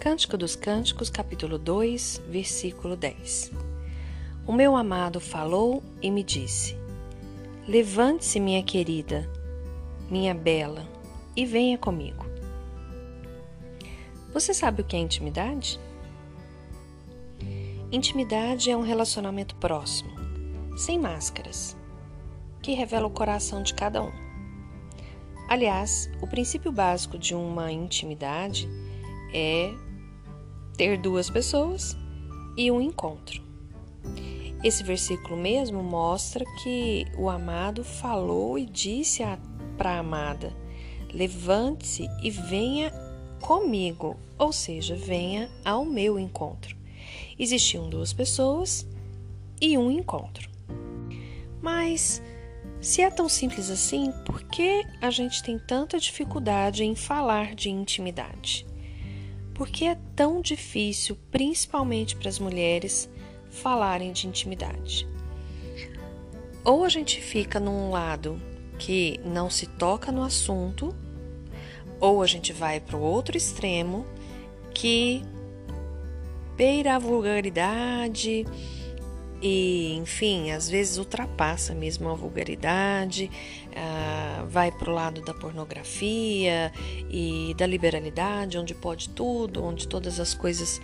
Cântico dos Cânticos, capítulo 2, versículo 10. O meu amado falou e me disse: Levante-se, minha querida, minha bela, e venha comigo. Você sabe o que é intimidade? Intimidade é um relacionamento próximo, sem máscaras, que revela o coração de cada um. Aliás, o princípio básico de uma intimidade é ter duas pessoas e um encontro. Esse versículo mesmo mostra que o amado falou e disse para a amada: Levante-se e venha comigo, ou seja, venha ao meu encontro. Existiam duas pessoas e um encontro. Mas se é tão simples assim, por que a gente tem tanta dificuldade em falar de intimidade? Por que é tão difícil, principalmente para as mulheres, falarem de intimidade? Ou a gente fica num lado que não se toca no assunto, ou a gente vai para o outro extremo que beira a vulgaridade e, enfim, às vezes ultrapassa mesmo a vulgaridade, uh, vai para o lado da pornografia e da liberalidade, onde pode tudo, onde todas as coisas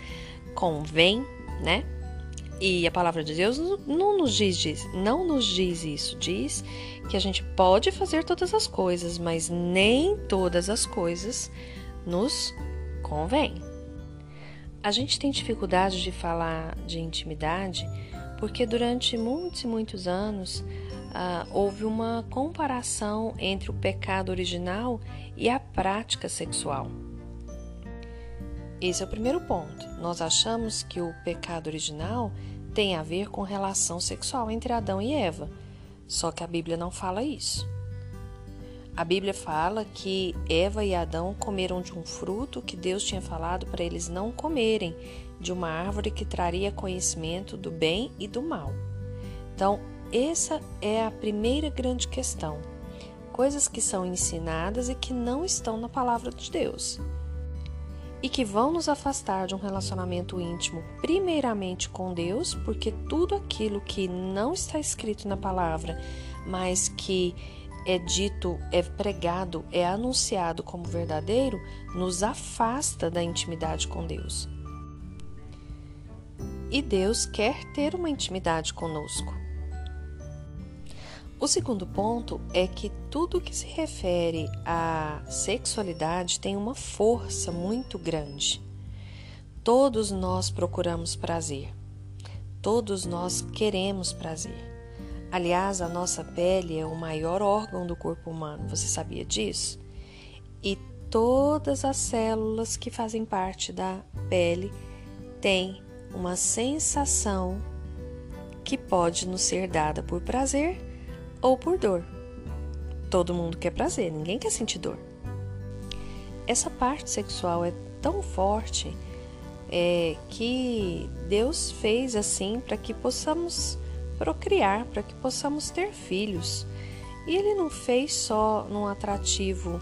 convêm, né? E a palavra de Deus não nos diz, diz, não nos diz isso, diz que a gente pode fazer todas as coisas, mas nem todas as coisas nos convém. A gente tem dificuldade de falar de intimidade porque durante muitos e muitos anos ah, houve uma comparação entre o pecado original e a prática sexual. Esse é o primeiro ponto. Nós achamos que o pecado original tem a ver com relação sexual entre Adão e Eva, só que a Bíblia não fala isso. A Bíblia fala que Eva e Adão comeram de um fruto que Deus tinha falado para eles não comerem, de uma árvore que traria conhecimento do bem e do mal. Então, essa é a primeira grande questão. Coisas que são ensinadas e que não estão na palavra de Deus. E que vão nos afastar de um relacionamento íntimo, primeiramente com Deus, porque tudo aquilo que não está escrito na palavra, mas que é dito, é pregado, é anunciado como verdadeiro, nos afasta da intimidade com Deus. E Deus quer ter uma intimidade conosco. O segundo ponto é que tudo que se refere à sexualidade tem uma força muito grande. Todos nós procuramos prazer. Todos nós queremos prazer. Aliás, a nossa pele é o maior órgão do corpo humano, você sabia disso? E todas as células que fazem parte da pele têm uma sensação que pode nos ser dada por prazer ou por dor. Todo mundo quer prazer, ninguém quer sentir dor. Essa parte sexual é tão forte é, que Deus fez assim para que possamos procriar, para que possamos ter filhos. E ele não fez só num atrativo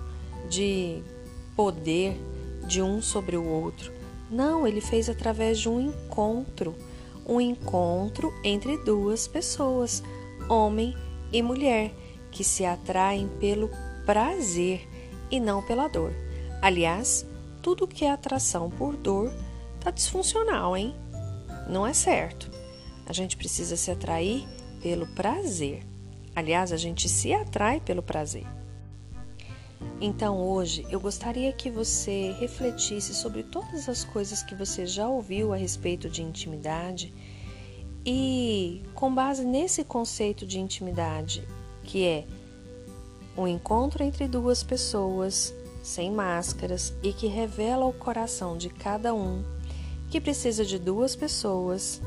de poder de um sobre o outro. Não, ele fez através de um encontro, um encontro entre duas pessoas, homem e mulher, que se atraem pelo prazer e não pela dor. Aliás, tudo que é atração por dor tá disfuncional, hein? Não é certo. A gente precisa se atrair pelo prazer. Aliás, a gente se atrai pelo prazer. Então, hoje eu gostaria que você refletisse sobre todas as coisas que você já ouviu a respeito de intimidade e, com base nesse conceito de intimidade, que é um encontro entre duas pessoas sem máscaras e que revela o coração de cada um, que precisa de duas pessoas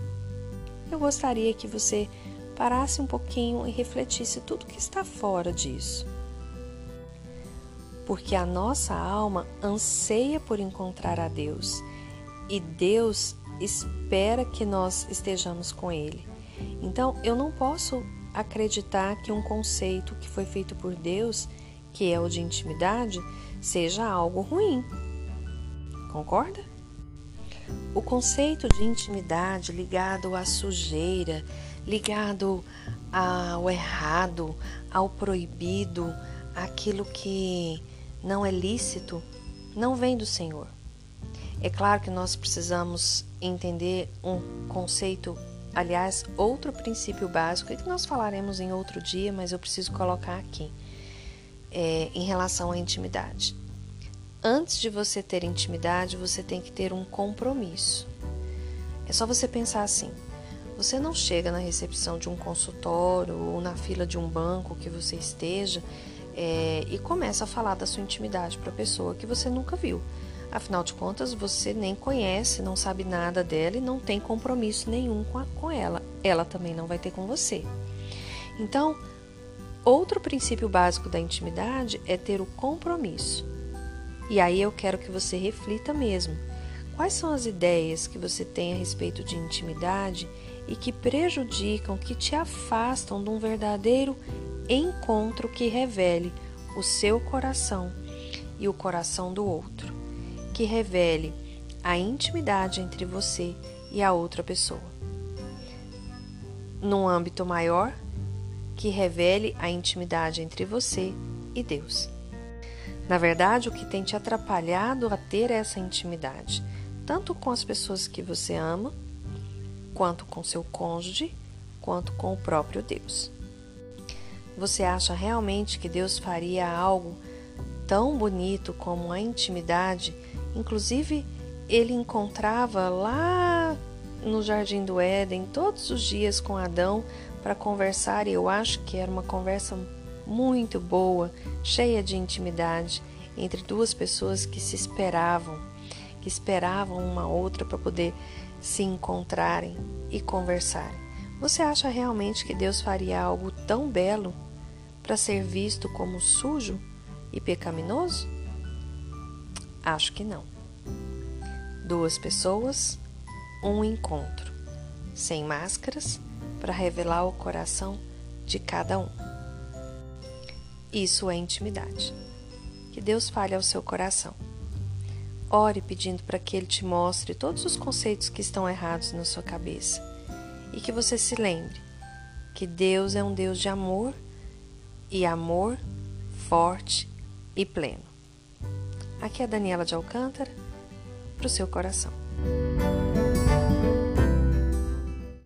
eu gostaria que você parasse um pouquinho e refletisse tudo que está fora disso. Porque a nossa alma anseia por encontrar a Deus e Deus espera que nós estejamos com Ele. Então, eu não posso acreditar que um conceito que foi feito por Deus, que é o de intimidade, seja algo ruim. Concorda? O conceito de intimidade ligado à sujeira, ligado ao errado, ao proibido, aquilo que não é lícito, não vem do Senhor. É claro que nós precisamos entender um conceito, aliás, outro princípio básico, que nós falaremos em outro dia, mas eu preciso colocar aqui, é, em relação à intimidade. Antes de você ter intimidade, você tem que ter um compromisso. É só você pensar assim: você não chega na recepção de um consultório ou na fila de um banco que você esteja é, e começa a falar da sua intimidade para a pessoa que você nunca viu. Afinal de contas, você nem conhece, não sabe nada dela e não tem compromisso nenhum com, a, com ela. Ela também não vai ter com você. Então, outro princípio básico da intimidade é ter o compromisso. E aí eu quero que você reflita mesmo. Quais são as ideias que você tem a respeito de intimidade e que prejudicam, que te afastam de um verdadeiro encontro que revele o seu coração e o coração do outro, que revele a intimidade entre você e a outra pessoa. Num âmbito maior, que revele a intimidade entre você e Deus. Na verdade, o que tem te atrapalhado a ter essa intimidade, tanto com as pessoas que você ama, quanto com seu cônjuge, quanto com o próprio Deus. Você acha realmente que Deus faria algo tão bonito como a intimidade? Inclusive, ele encontrava lá no Jardim do Éden todos os dias com Adão para conversar, e eu acho que era uma conversa muito boa, cheia de intimidade entre duas pessoas que se esperavam, que esperavam uma outra para poder se encontrarem e conversarem. Você acha realmente que Deus faria algo tão belo para ser visto como sujo e pecaminoso? Acho que não. Duas pessoas, um encontro, sem máscaras, para revelar o coração de cada um. Isso é intimidade. Que Deus fale ao seu coração. Ore pedindo para que Ele te mostre todos os conceitos que estão errados na sua cabeça e que você se lembre que Deus é um Deus de amor e amor forte e pleno. Aqui é a Daniela de Alcântara para o seu coração.